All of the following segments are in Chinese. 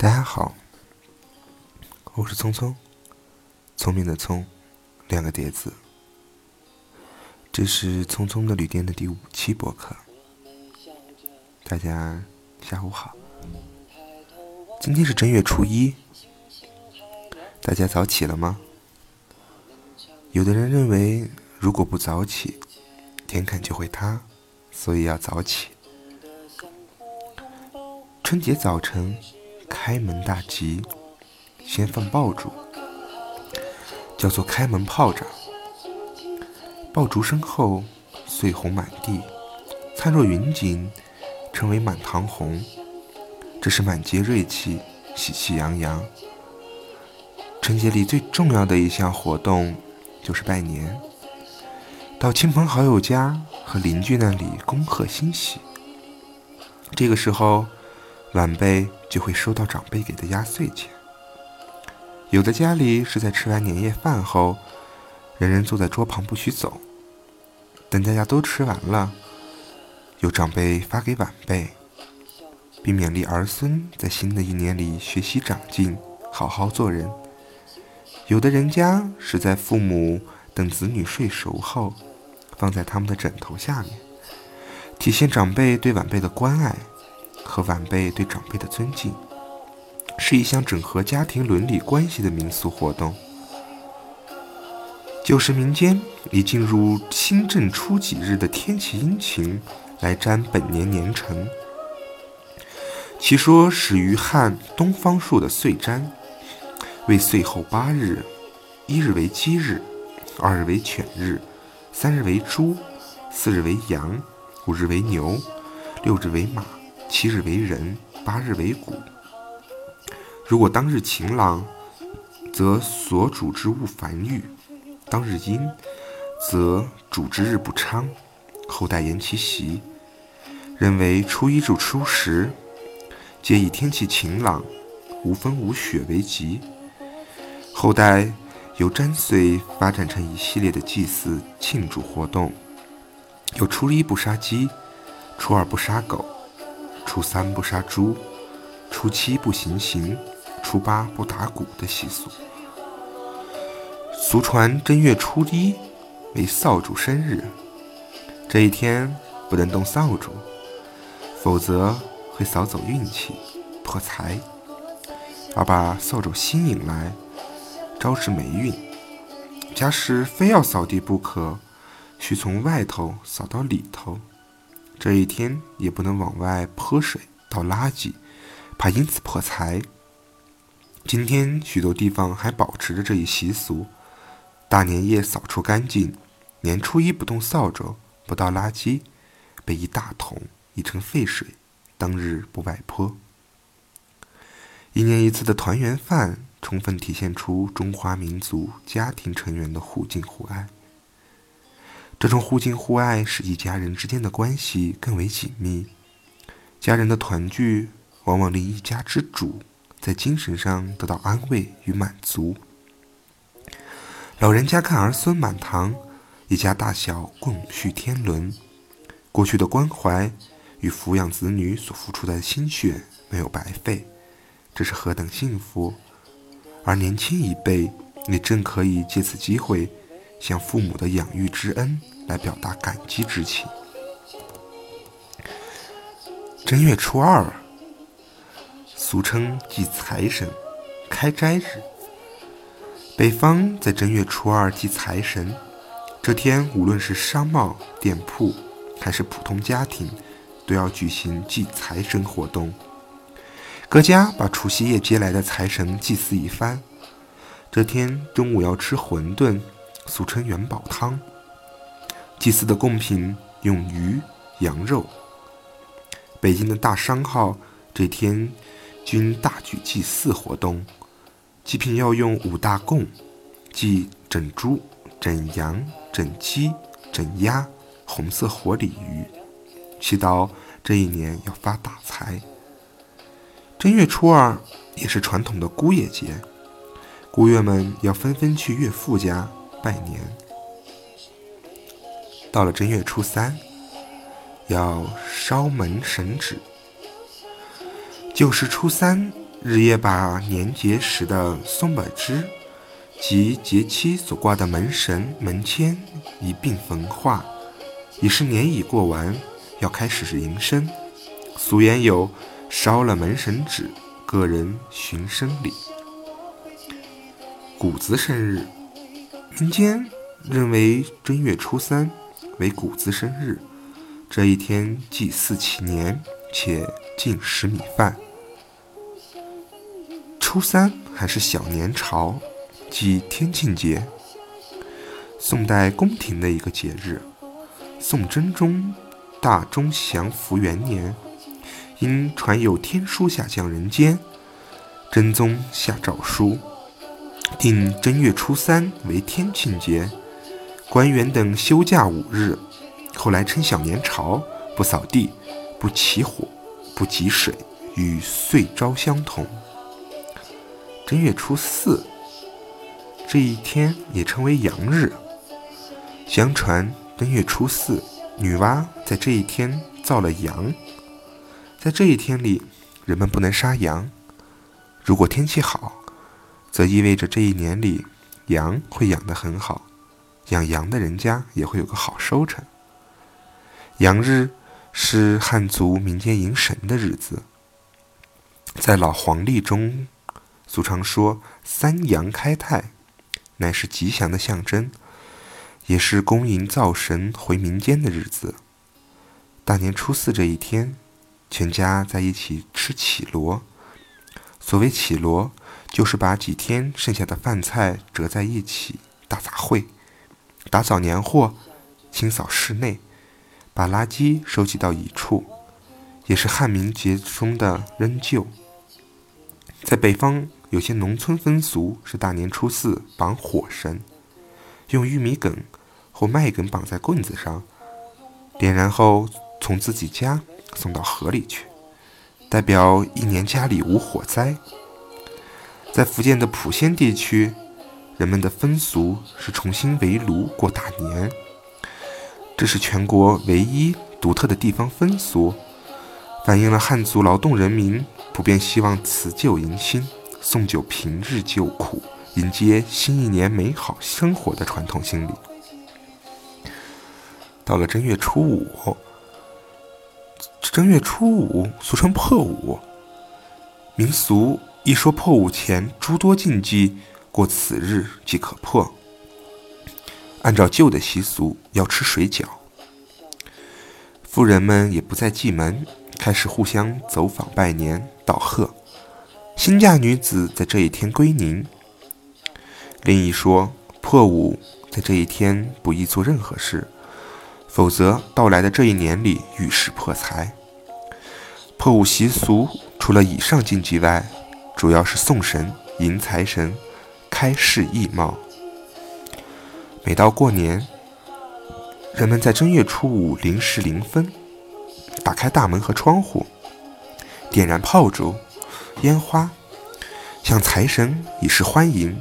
大家好，我是聪聪，聪明的聪，两个叠字。这是聪聪的旅店的第五期博客，大家下午好。今天是正月初一，大家早起了吗？有的人认为，如果不早起，天坎就会塌，所以要早起。春节早晨。开门大吉，先放爆竹，叫做开门炮仗。爆竹声后，碎红满地，灿若云锦，称为满堂红。这是满街瑞气，喜气洋洋。春节里最重要的一项活动就是拜年，到亲朋好友家和邻居那里恭贺新喜。这个时候。晚辈就会收到长辈给的压岁钱。有的家里是在吃完年夜饭后，人人坐在桌旁不许走，等大家都吃完了，由长辈发给晚辈，并勉励儿孙在新的一年里学习长进，好好做人。有的人家是在父母等子女睡熟后，放在他们的枕头下面，体现长辈对晚辈的关爱。和晚辈对长辈的尊敬，是一项整合家庭伦理关系的民俗活动。旧时民间以进入新正初几日的天气阴晴来占本年年成。其说始于汉东方朔的岁占，为岁后八日：一日为鸡日，二日为犬日，三日为猪，四日为羊，五日为牛，六日为马。七日为人，八日为谷。如果当日晴朗，则所主之物繁育；当日阴，则主之日不昌。后代言其习，认为初一至初十，皆以天气晴朗、无风无雪为吉。后代由占岁发展成一系列的祭祀庆祝活动，有初一不杀鸡，初二不杀狗。初三不杀猪，初七不行刑，初八不打鼓的习俗。俗传正月初一为扫帚生日，这一天不能动扫帚，否则会扫走运气、破财；而把扫帚吸引来，招致霉运。假使非要扫地不可，需从外头扫到里头。这一天也不能往外泼水、倒垃圾，怕因此破财。今天许多地方还保持着这一习俗：大年夜扫除干净，年初一不动扫帚、不倒垃圾，备一大桶已成废水，当日不外泼。一年一次的团圆饭，充分体现出中华民族家庭成员的互敬互爱。这种互敬互爱使一家人之间的关系更为紧密，家人的团聚往往令一家之主在精神上得到安慰与满足。老人家看儿孙满堂，一家大小共叙天伦，过去的关怀与抚养子女所付出的心血没有白费，这是何等幸福！而年轻一辈也正可以借此机会。向父母的养育之恩来表达感激之情。正月初二，俗称祭财神、开斋日。北方在正月初二祭财神，这天无论是商贸店铺还是普通家庭，都要举行祭财神活动。各家把除夕夜接来的财神祭祀一番。这天中午要吃馄饨。俗称元宝汤。祭祀的贡品用鱼、羊肉。北京的大商号这天均大举祭祀活动，祭品要用五大贡，即整猪、整羊、整鸡、整鸭、红色活鲤鱼，祈祷这一年要发大财。正月初二也是传统的姑爷节，姑爷们要纷纷去岳父家。拜年，到了正月初三，要烧门神纸。旧时初三日夜把年节时的松柏枝及节期所挂的门神、门签一并焚化，已是年已过完，要开始迎生。俗言有“烧了门神纸，个人寻生礼”。谷子生日，民间认为正月初三为谷子生日，这一天祭祀祈年，且禁食米饭。初三还是小年朝，即天庆节，宋代宫廷的一个节日。宋真宗大中祥符元年，因传有天书下降人间，真宗下诏书，定正月初三为天庆节，官员等休假五日。后来称小年朝，不扫地，不起火，不汲水，与岁朝相同。正月初四这一天也称为阳日。相传正月初四，女娲在这一天造了羊。在这一天里，人们不能杀羊。如果天气好，则意味着这一年里羊会养得很好，养羊的人家也会有个好收成。阳日是汉族民间迎神的日子，在老黄历中。俗常说“三阳开泰”，乃是吉祥的象征，也是恭迎灶神回民间的日子。大年初四这一天，全家在一起吃绮罗。所谓绮罗，就是把几天剩下的饭菜折在一起，大杂烩，打扫年货，清扫室内，把垃圾收集到一处，也是汉民节中的扔旧。在北方。有些农村风俗是大年初四绑火神，用玉米梗或麦梗绑在棍子上，点燃后从自己家送到河里去，代表一年家里无火灾。在福建的莆仙地区，人们的风俗是重新围炉过大年，这是全国唯一独特的地方风俗，反映了汉族劳动人民普遍希望辞旧迎新。送酒平日旧苦，迎接新一年美好生活的传统心理。到了正月初五，正月初五俗称破五，民俗一说破五前诸多禁忌，过此日即可破。按照旧的习俗，要吃水饺。富人们也不再祭门，开始互相走访拜年道贺。新嫁女子在这一天归宁。另一说，破五在这一天不宜做任何事，否则到来的这一年里遇事破财。破五习俗除了以上禁忌外，主要是送神、迎财神、开市义贸。每到过年，人们在正月初五零时零分，打开大门和窗户，点燃炮竹。烟花，向财神以示欢迎。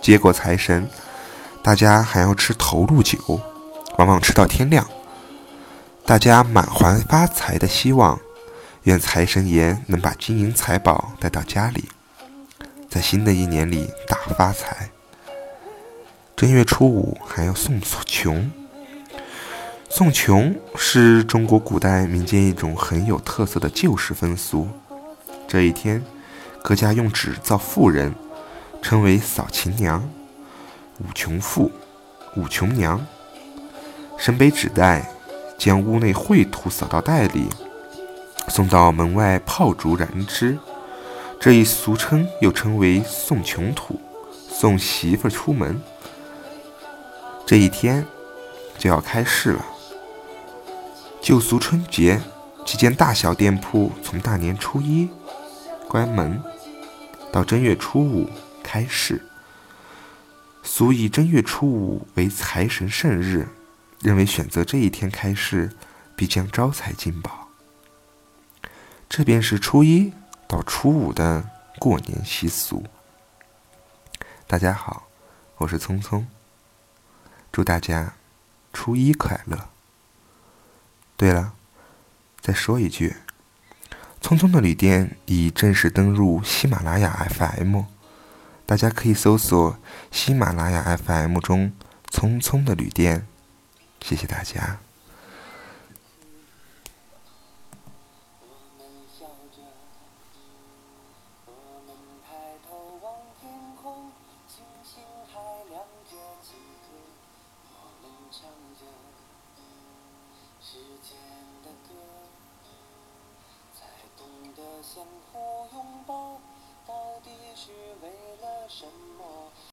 接过财神，大家还要吃头路酒，往往吃到天亮。大家满怀发财的希望，愿财神爷能把金银财宝带到家里，在新的一年里大发财。正月初五还要送穷。送穷是中国古代民间一种很有特色的旧式风俗。这一天，各家用纸造妇人，称为扫秦娘、五穷妇、五穷娘。身背纸袋，将屋内秽土扫到袋里，送到门外炮竹燃之。这一俗称又称为送穷土、送媳妇出门。这一天就要开市了。旧俗春节期间，大小店铺从大年初一。关门，到正月初五开市。俗以正月初五为财神圣日，认为选择这一天开市，必将招财进宝。这便是初一到初五的过年习俗。大家好，我是聪聪，祝大家初一快乐。对了，再说一句。匆匆的旅店已正式登入喜马拉雅 FM，大家可以搜索喜马拉雅 FM 中“匆匆的旅店”。谢谢大家。